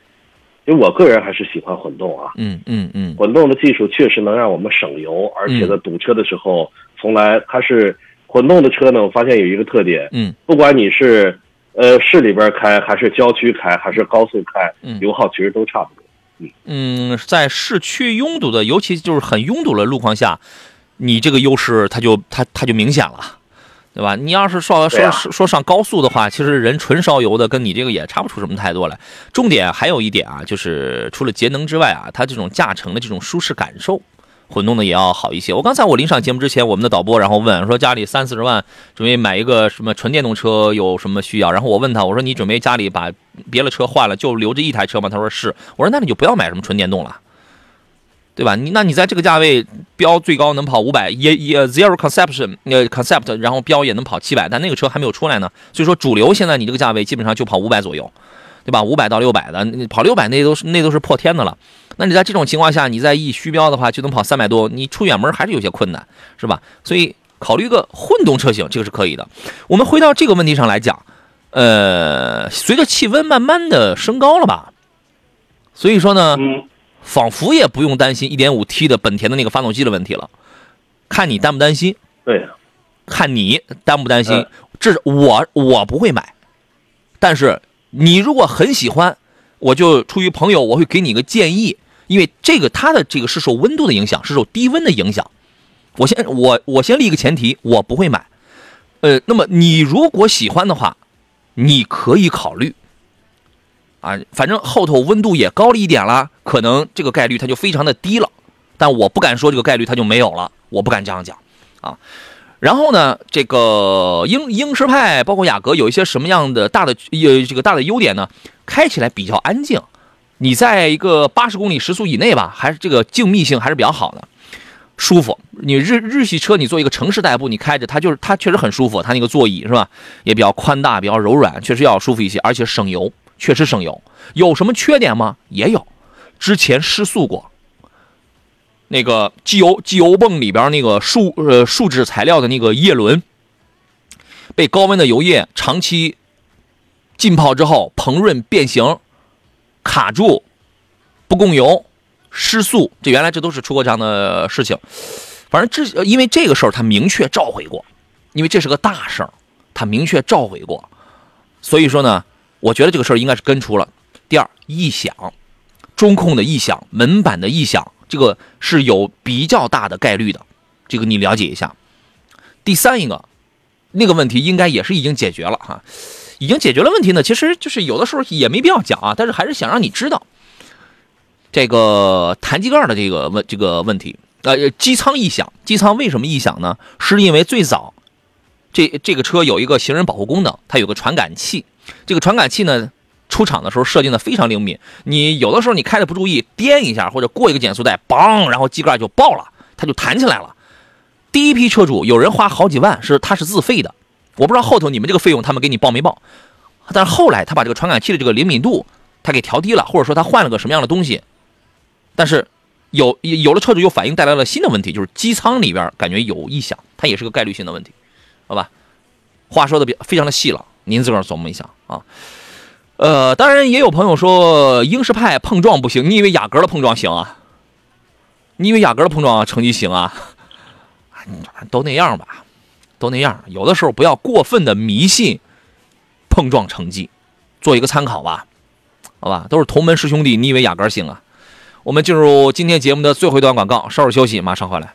Speaker 2: 因为我个人还是喜欢混动啊，
Speaker 1: 嗯嗯嗯。
Speaker 2: 混动的技术确实能让我们省油，而且在堵车的时候，从来它是混动的车呢，我发现有一个特点，
Speaker 1: 嗯。
Speaker 2: 不管你是呃市里边开还是郊区开还是高速开
Speaker 1: 嗯，
Speaker 2: 油耗其实都差不多。
Speaker 1: 嗯，在市区拥堵的，尤其就是很拥堵的路况下，你这个优势它就它它就明显了，对吧？你要是说
Speaker 2: 对啊
Speaker 1: 说说说上高速的话，其实人纯烧油的跟你这个也差不出什么太多来。重点还有一点啊，就是除了节能之外啊，它这种驾乘的这种舒适感受。混动的也要好一些。我刚才我临上节目之前，我们的导播然后问说家里三四十万准备买一个什么纯电动车有什么需要？然后我问他，我说你准备家里把别的车换了，就留着一台车吗？他说是。我说那你就不要买什么纯电动了。对吧？你那你在这个价位标最高能跑五百，也也 zero conception 呃 concept，然后标也能跑七百，但那个车还没有出来呢。所以说主流现在你这个价位基本上就跑五百左右，对吧？五百到六百的，你跑六百那都是那都是破天的了。那你在这种情况下，你在一虚标的话就能跑三百多，你出远门还是有些困难，是吧？所以考虑一个混动车型，这个是可以的。我们回到这个问题上来讲，呃，随着气温慢慢的升高了吧，所以说呢，仿佛也不用担心 1.5T 的本田的那个发动机的问题了，看你担不担心。
Speaker 2: 对，
Speaker 1: 看你担不担心
Speaker 2: 嗯。
Speaker 1: 这是我我不会买，但是你如果很喜欢，我就出于朋友，我会给你一个建议，因为这个它的这个是受温度的影响，是受低温的影响。我先我我先立一个前提，我不会买。呃，那么你如果喜欢的话，你可以考虑。啊，反正后头温度也高了一点啦，可能这个概率它就非常的低了，但我不敢说这个概率它就没有了，我不敢这样讲啊。然后呢，这个英英诗派包括雅阁有一些什么样的大的有这个大的优点呢？开起来比较安静，你在一个八十公里时速以内吧，还是这个静谧性还是比较好的，舒服。你日日系车你做一个城市代步，你开着它就是它确实很舒服，它那个座椅是吧，也比较宽大，比较柔软，确实要舒服一些，而且省油，确实省油。有什么缺点吗？也有，之前失速过。那个机油机油泵里边那个树呃树脂材料的那个叶轮，被高温的油液长期浸泡之后膨润变形，卡住，不供油，失速，这原来这都是出过这样的事情。反正这因为这个事儿他明确召回过，因为这是个大事儿，他明确召回过，所以说呢，我觉得这个事儿应该是根除了。第二，异响，中控的异响，门板的异响，这个是有比较大的概率的，这个你了解一下。第三一个，那个问题应该也是已经解决了哈，已经解决了问题呢。其实就是有的时候也没必要讲啊，但是还是想让你知道这个弹机盖的这个问这个问题。呃，机舱异响，机舱为什么异响呢？是因为最早这这个车有一个行人保护功能，它有个传感器，这个传感器呢。出厂的时候设定的非常灵敏，你有的时候你开的不注意，颠一下或者过一个减速带，嘣，然后机盖就爆了，它就弹起来了。第一批车主有人花好几万，是他是自费的，我不知道后头你们这个费用他们给你报没报。但是后来他把这个传感器的这个灵敏度他给调低了，或者说他换了个什么样的东西，但是有有的车主又反映带来了新的问题，就是机舱里边感觉有异响，它也是个概率性的问题，好吧？话说的比非常的细了，您自个儿琢磨一下啊。呃，当然也有朋友说英式派碰撞不行，你以为雅阁的碰撞行啊？你以为雅阁的碰撞成绩行啊？都那样吧，都那样。有的时候不要过分的迷信碰撞成绩，做一个参考吧，好吧？都是同门师兄弟，你以为雅阁行啊？我们进入今天节目的最后一段广告，稍事休息，马上回来。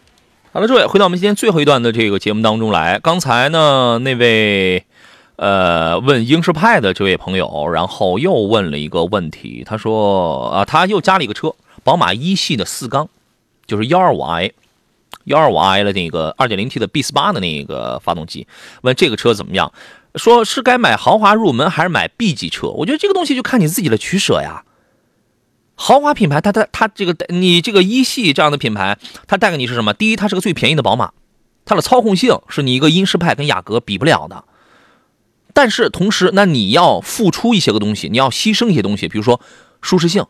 Speaker 1: 好了，诸位，回到我们今天最后一段的这个节目当中来。刚才呢，那位。呃，问英仕派的这位朋友，然后又问了一个问题，他说啊，他又加了一个车，宝马一系的四缸，就是幺二五 i，幺二五 i 的那个二点零 T 的 B 四八的那个发动机，问这个车怎么样？说是该买豪华入门还是买 B 级车？我觉得这个东西就看你自己的取舍呀。豪华品牌，它它它这个你这个一系这样的品牌，它带给你是什么？第一，它是个最便宜的宝马，它的操控性是你一个英式派跟雅阁比不了的。但是同时，那你要付出一些个东西，你要牺牲一些东西，比如说舒适性，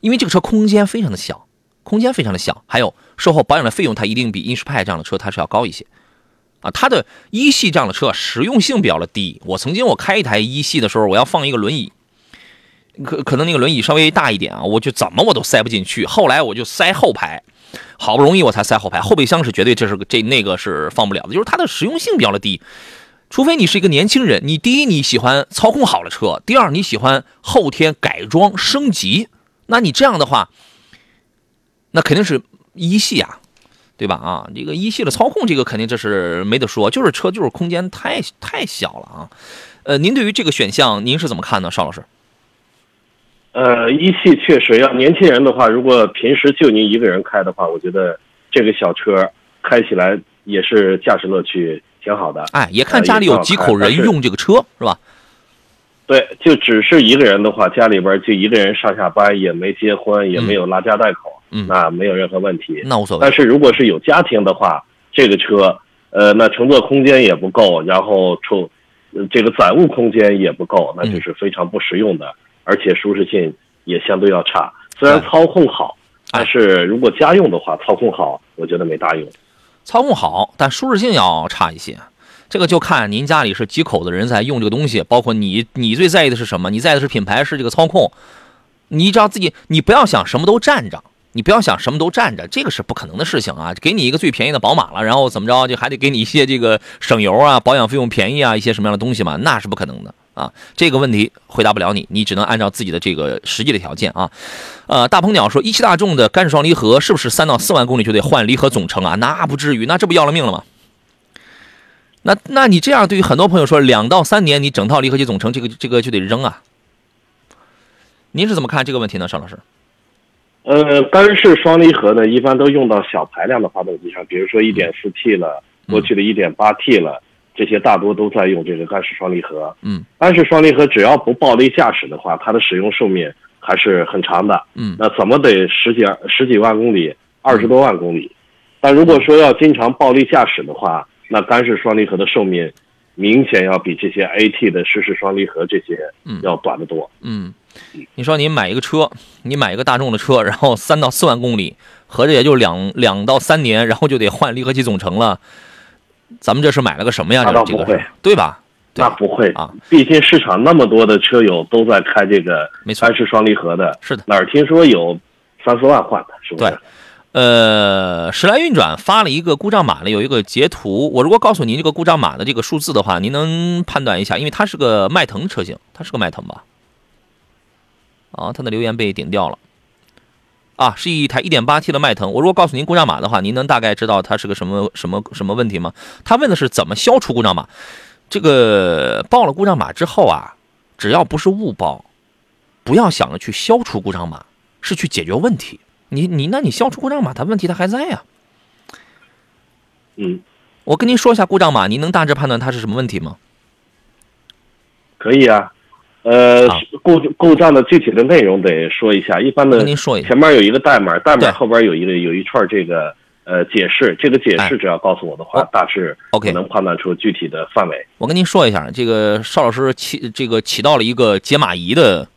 Speaker 1: 因为这个车空间非常的小，空间非常的小，还有售后保养的费用，它一定比英仕派这样的车它是要高一些，啊，它的一系这样的车实用性比较的低。我曾经我开一台一系的时候，我要放一个轮椅，可可能那个轮椅稍微大一点啊，我就怎么我都塞不进去。后来我就塞后排，好不容易我才塞后排，后备箱是绝对这是这那个是放不了的，就是它的实用性比较的低。除非你是一个年轻人，你第一你喜欢操控好的车，第二你喜欢后天改装升级，那你这样的话，那肯定是一系啊，对吧？啊，这个一系的操控，这个肯定这是没得说，就是车就是空间太太小了啊。呃，您对于这个选项您是怎么看呢，邵老师？
Speaker 2: 呃，一系确实要年轻人的话，如果平时就您一个人开的话，我觉得这个小车开起来也是驾驶乐趣挺好的。
Speaker 1: 哎，也看家里有几口人用这个车是吧？
Speaker 2: 对，就只是一个人的话，家里边就一个人上下班，也没结婚，也没有拉家带口，
Speaker 1: 嗯
Speaker 2: 那没有任何问题。
Speaker 1: 那无所谓
Speaker 2: 但。是如果是有家庭的话，这个车，呃，那乘坐空间也不够，然后充，呃这个载物空间也不够，那
Speaker 1: 嗯
Speaker 2: 就是非常不实用的，而且舒适性也相对要差。虽然
Speaker 1: 哎
Speaker 2: 操控好，
Speaker 1: 哎
Speaker 2: 但是如果家用的话，操控好，我觉得没大用。
Speaker 1: 操控好，但舒适性要差一些。这个就看您家里是几口子人在用这个东西，包括你，你最在意的是什么？你在意的是品牌，是这个操控。你只要自己，你不要想什么都占着，你不要想什么都占着，这个是不可能的事情啊！给你一个最便宜的宝马了，然后怎么着就还得给你一些这个省油啊、保养费用便宜啊一些什么样的东西嘛？那是不可能的啊！这个问题回答不了你，你只能按照自己的这个实际的条件啊。呃，大鹏鸟说，一汽大众的干式双离合是不是三到四万公里就得换离合总成啊？那不至于，那这不要了命了吗？那那你这样对于很多朋友说，两到三年你整套离合器总成这个这个就得扔啊？您是怎么看这个问题呢，邵老师？
Speaker 2: 呃，干式双离合呢，一般都用到小排量的发动机上，比如说一点四 T 了，过去的一点八 T 了，这些大多都在用这个干式双离合。
Speaker 1: 嗯
Speaker 2: 干式双离合只要不暴力驾驶的话，它的使用寿命还是很长的。
Speaker 1: 嗯
Speaker 2: 那怎么得十几十几万公里，二十多万公里？但如果说要经常暴力驾驶的话，那干式双离合的寿命明显要比这些 AT 的湿式双离合这些
Speaker 1: 嗯
Speaker 2: 要短得多。
Speaker 1: 嗯，你说你买一个车，你买一个大众的车，然后三到四万公里，合着也就两两到三年，然后就得换离合器总成了。咱们这是买了个什么呀？
Speaker 2: 这倒不会
Speaker 1: 对吧？对
Speaker 2: 那不会
Speaker 1: 啊，
Speaker 2: 毕竟市场那么多的车友都在开这个
Speaker 1: 没错
Speaker 2: 干式双离合的，
Speaker 1: 是的
Speaker 2: 哪儿听说有三四万换的，是不是？
Speaker 1: 对呃，时来运转发了一个故障码的有一个截图，我如果告诉您这个故障码的这个数字的话，您能判断一下，因为它是个迈腾车型，它是个迈腾吧？啊，他的留言被顶掉了。啊，是一台 1.8T 的迈腾。我如果告诉您故障码的话，您能大概知道它是个什么什么什么问题吗？他问的是怎么消除故障码。这个报了故障码之后啊，只要不是误报，不要想着去消除故障码，是去解决问题。你你那你消除故障码，它问题它还在呀、
Speaker 2: 嗯，
Speaker 1: 我跟您说一下故障码，您能大致判断它是什么问题吗？
Speaker 2: 可以啊。呃，故故障的具体的内容得说一下。一般的
Speaker 1: 跟您说一下。
Speaker 2: 前面有一个代码，代码后边有一个有一串这个呃解释，这个解
Speaker 1: 哎。
Speaker 2: 释只要告诉我的话，
Speaker 1: 哦
Speaker 2: 大致
Speaker 1: OK
Speaker 2: 能判断出具体的范围。
Speaker 1: 我跟您说一下，这个邵老师起这个起到了一个解码仪的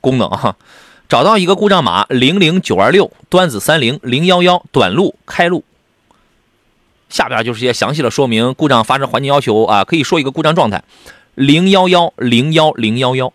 Speaker 1: 功能哈，找到一个故障码零零九二六端子三零零幺幺短路开路，下边就是一些详细的说明故障发生环境要求啊，可以说一个故障状态零幺幺零幺零幺幺，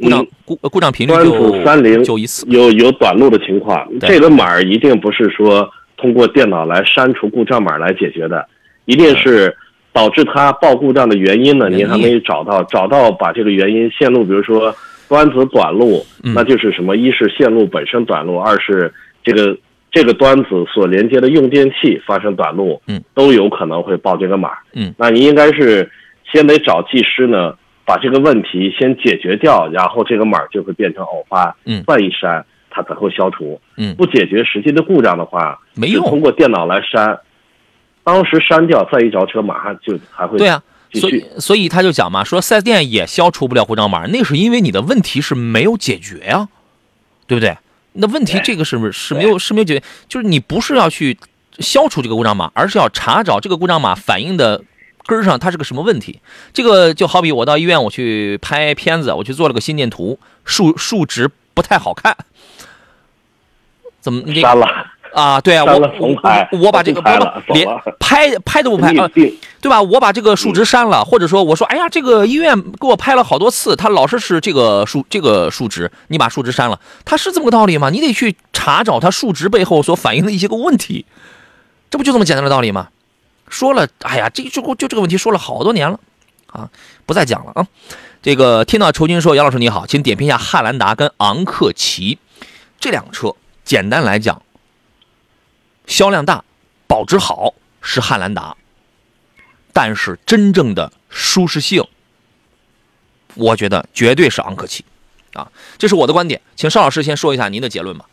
Speaker 1: 故障
Speaker 2: 嗯。
Speaker 1: 故故障频率
Speaker 2: 端
Speaker 1: 就
Speaker 2: 子三零
Speaker 1: 就一次，
Speaker 2: 有有短路的情况，这个码儿一定不是说通过电脑来删除故障码来解决的，一定是导致它报故障的原因呢，您还没找到，找到把这个原因线路，比如说端子短路，
Speaker 1: 嗯。
Speaker 2: 那就是什么？一是线路本身短路，二是这个这个端子所连接的用电器发生短路，
Speaker 1: 嗯，
Speaker 2: 都有可能会报这个码。
Speaker 1: 嗯，
Speaker 2: 那您应该是先得找技师呢，把这个问题先解决掉，然后这个码就会变成偶发，
Speaker 1: 嗯
Speaker 2: 再一删它才会消除。
Speaker 1: 嗯
Speaker 2: 不解决实际的故障的话，
Speaker 1: 没用
Speaker 2: 通过电脑来删，当时删掉，再一着车马上就还会
Speaker 1: 对啊，所以。所以他就讲嘛，说四 S 店也消除不了故障码，那是因为你的问题是没有解决呀、对不对？那问题这个是不是是没有是没有解决？就是你不是要去消除这个故障码，而是要查找这个故障码反映的根儿上它是个什么问题。这个就好比我到医院我去拍片子，我去做了个心电图，数数值不太好看，怎么你
Speaker 2: 删了，
Speaker 1: 啊？对啊，我我我把这个
Speaker 2: 不拍
Speaker 1: 拍拍都不拍啊，对吧？我把这个数值删了，或者说我说，哎呀，这个医院给我拍了好多次，他老是是这个数这个数值，你把数值删了，它是这么个道理吗？你得去查找它数值背后所反映的一些个问题，这不就这么简单的道理吗？说了，哎呀，这就就这个问题说了好多年了，啊，不再讲了啊。这个听到酬金说，杨老师你好，请点评一下汉兰达跟昂克旗这辆车。简单来讲，销量大，保值好是汉兰达，但是真正的舒适性，我觉得绝对是昂克旗，啊，这是我的观点，请邵老师先说一下您的结论吧。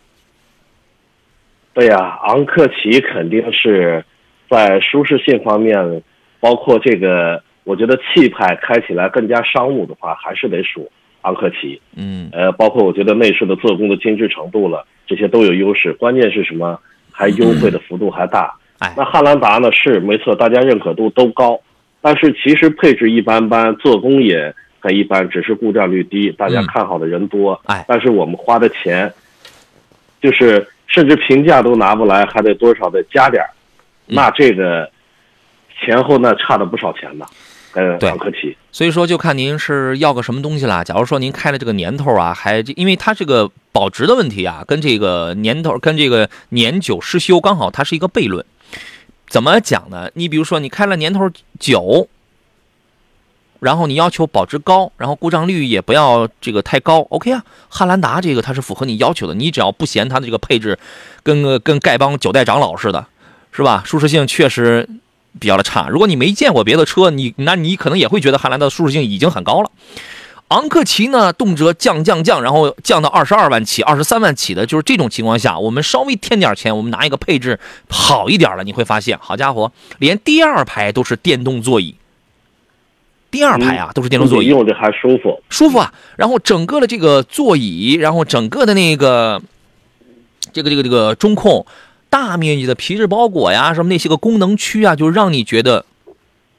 Speaker 2: 对呀、昂克旗肯定是在舒适性方面，包括这个，我觉得气派开起来更加商务的话，还是得数昂克旗。
Speaker 1: 嗯
Speaker 2: 呃，包括我觉得内饰的做工的精致程度了，这些都有优势。关键是什么？还优惠的幅度还大。
Speaker 1: 哎
Speaker 2: 那汉兰达呢？是没错，大家认可度都高，但是其实配置一般般，做工也很一般，只是故障率低，大家
Speaker 1: 嗯
Speaker 2: 看好的人多。
Speaker 1: 哎
Speaker 2: 但是我们花的钱，就是甚至评价都拿不来，还得多少得加点儿，
Speaker 1: 嗯
Speaker 2: 那这个前后那差了不少钱呢。呃
Speaker 1: 对。所以说就看您是要个什么东西啦。假如说您开了这个年头啊，还因为它这个保值的问题啊，跟这个年头跟这个年久失修刚好它是一个悖论。怎么讲呢？你比如说你开了年头久，然后你要求保值高，然后故障率也不要这个太高，OK 啊。汉兰达这个它是符合你要求的，你只要不嫌它的这个配置跟个跟丐帮九代长老似的，是吧？舒适性确实比较的差。如果你没见过别的车，你那你可能也会觉得汉兰达的舒适性已经很高了。昂克旗呢，动辄降降降，然后降到二十二万起、二十三万起的，就是这种情况下，我们稍微添点钱，我们拿一个配置好一点的，你会发现，好家伙，连第二排都是电动座椅，第二排啊、都是电动座椅，
Speaker 2: 用着还舒服。
Speaker 1: 舒服啊。然后整个的这个座椅，然后整个的那个这个这个这个中控，大面积的皮质包裹呀，什么那些个功能区啊，就让你觉得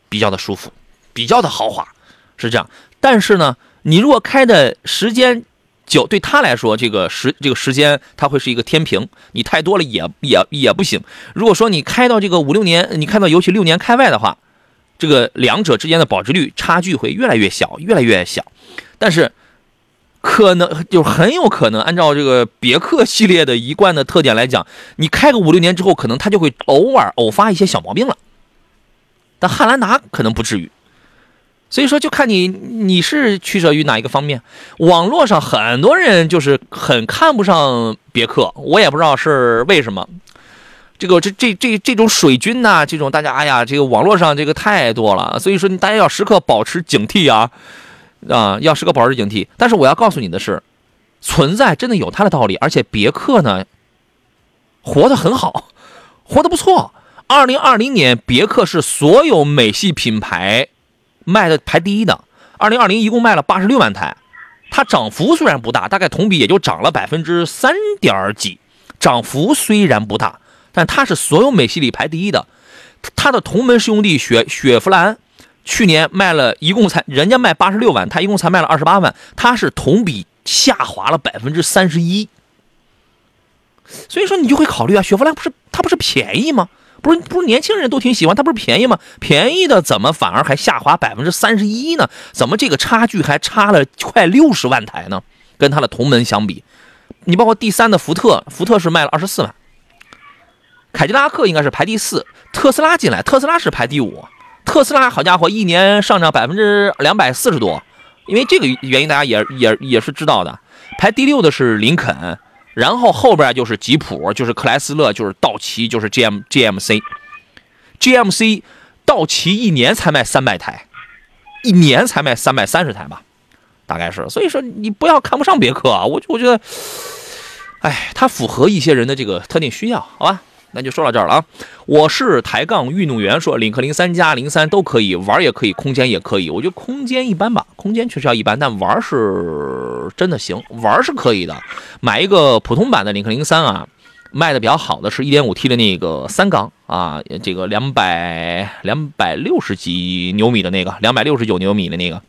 Speaker 1: 比较的舒服，比较的豪华，是这样。但是呢，你如果开的时间久，对他来说，这个时这个时间它会是一个天平，你太多了也也也不行。如果说你开到这个五六年，你开到尤其六年开外的话，这个两者之间的保值率差距会越来越小，越来越小。但是可能就很有可能按照这个别克系列的一贯的特点来讲，你开个五六年之后，可能它就会偶尔偶发一些小毛病了。但汉兰达可能不至于。所以说，就看你你是取舍于哪一个方面。网络上很多人就是很看不上别克，我也不知道是为什么。这个这这这这种水军呐、这种大家哎呀，这个网络上这个太多了，所以说大家要时刻保持警惕啊啊，要时刻保持警惕。但是我要告诉你的是，存在真的有它的道理，而且别克呢活得很好，活得不错。二零二零年，别克是所有美系品牌卖的排第一的。二零二零一共卖了八十六万台，它涨幅虽然不大，大概同比也就涨了百分之三点几，涨幅虽然不大，但它是所有美系里排第一的。它的同门师兄弟雪雪佛兰去年卖了一共才人家卖八十六万，它一共才卖了二十八万，它是同比下滑了百分之三十一。所以说你就会考虑啊，雪佛兰不是它不是便宜吗？不是不是年轻人都挺喜欢，它不是便宜吗？便宜的怎么反而还下滑百分之三十一呢？怎么这个差距还差了快六十万台呢？跟它的同门相比，你包括第三的福特，福特是卖了二十四万，凯迪拉克应该是排第四，特斯拉进来，特斯拉是排第五，特斯拉好家伙一年上涨百分之两百四十多，因为这个原因大家也也也是知道的。排第六的是林肯，然后后边就是吉普，就是克莱斯勒，就是道奇，就是 GM GMC。GMC 道奇一年才卖三百台，一年才卖三百三十台吧，大概是。所以说你不要看不上别克啊，我我觉得，哎，它符合一些人的这个特定需要，好吧？那就说到这儿了啊。我是抬杠运动员，说领克零三加零三都可以玩，也可以，空间也可以。我觉得空间一般吧，空间确实要一般，但玩是真的行，玩是可以的。买一个普通版的领克零三啊，卖的比较好的是一点五 T 的那个三缸啊，这个两百两百六十几牛米的那个，两百六十九牛米的那个。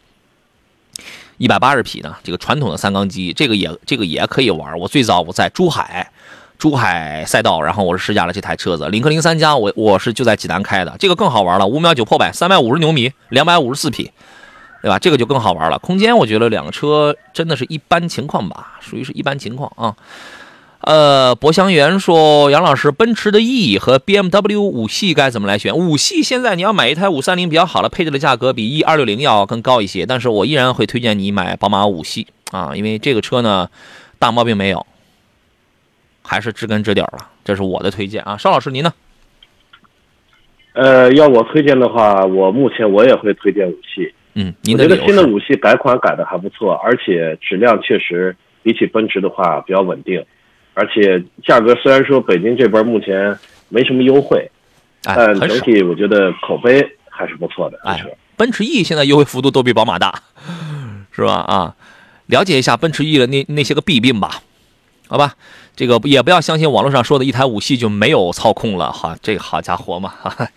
Speaker 1: 一百八十匹呢，这个传统的三缸机，这个也这个也可以玩。我最早我在珠海，珠海赛道，然后我是试驾了这台车子，领克零三加，我我是就在济南开的，这个更好玩了，五秒九破百，三百五十牛米，两百五十四匹，对吧？这个就更好玩了。空间我觉得两个车真的是一般情况吧，属于是一般情况啊。呃，博祥源说，杨老师，奔驰的 E 和 BMW 五系该怎么来选？五系现在你要买一台五三零比较好的配置的价格比 E 二六零要更高一些，但是我依然会推荐你买宝马五系啊，因为这个车呢大毛病没有，还是知根知底儿了，这是我的推荐啊。邵老师您呢？
Speaker 2: 呃，要我推荐的话，我目前我也会推荐五系。
Speaker 1: 嗯，
Speaker 2: 我觉得新的
Speaker 1: 是
Speaker 2: 五系改款改的还不错，而且质量确实比起奔驰的话比较稳定，而且价格虽然说北京这边目前没什么优惠，
Speaker 1: 哎，
Speaker 2: 但整。体我觉得口碑还是不错的。
Speaker 1: 哎奔驰 E 现在优惠幅度都比宝马大，是吧？啊，了解一下奔驰 E 的那那些个弊病吧，好吧？这个也不要相信网络上说的一台五系就没有操控了，哈，这个好家伙嘛，哈哈。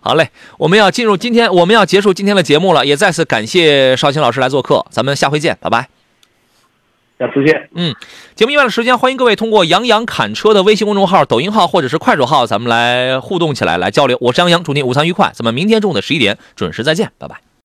Speaker 1: 好嘞，我们要进入今天，我们要结束今天的节目了，也再次感谢邵青老师来做客，咱们下回见，拜拜。
Speaker 2: 下次见。
Speaker 1: 嗯，节目以外的时间，欢迎各位通过杨洋侃车的微信公众号、抖音号或者是快手号，咱们来互动起来，来交流。我是杨洋，祝您午餐愉快，咱们明天中午的十一点准时再见，拜拜。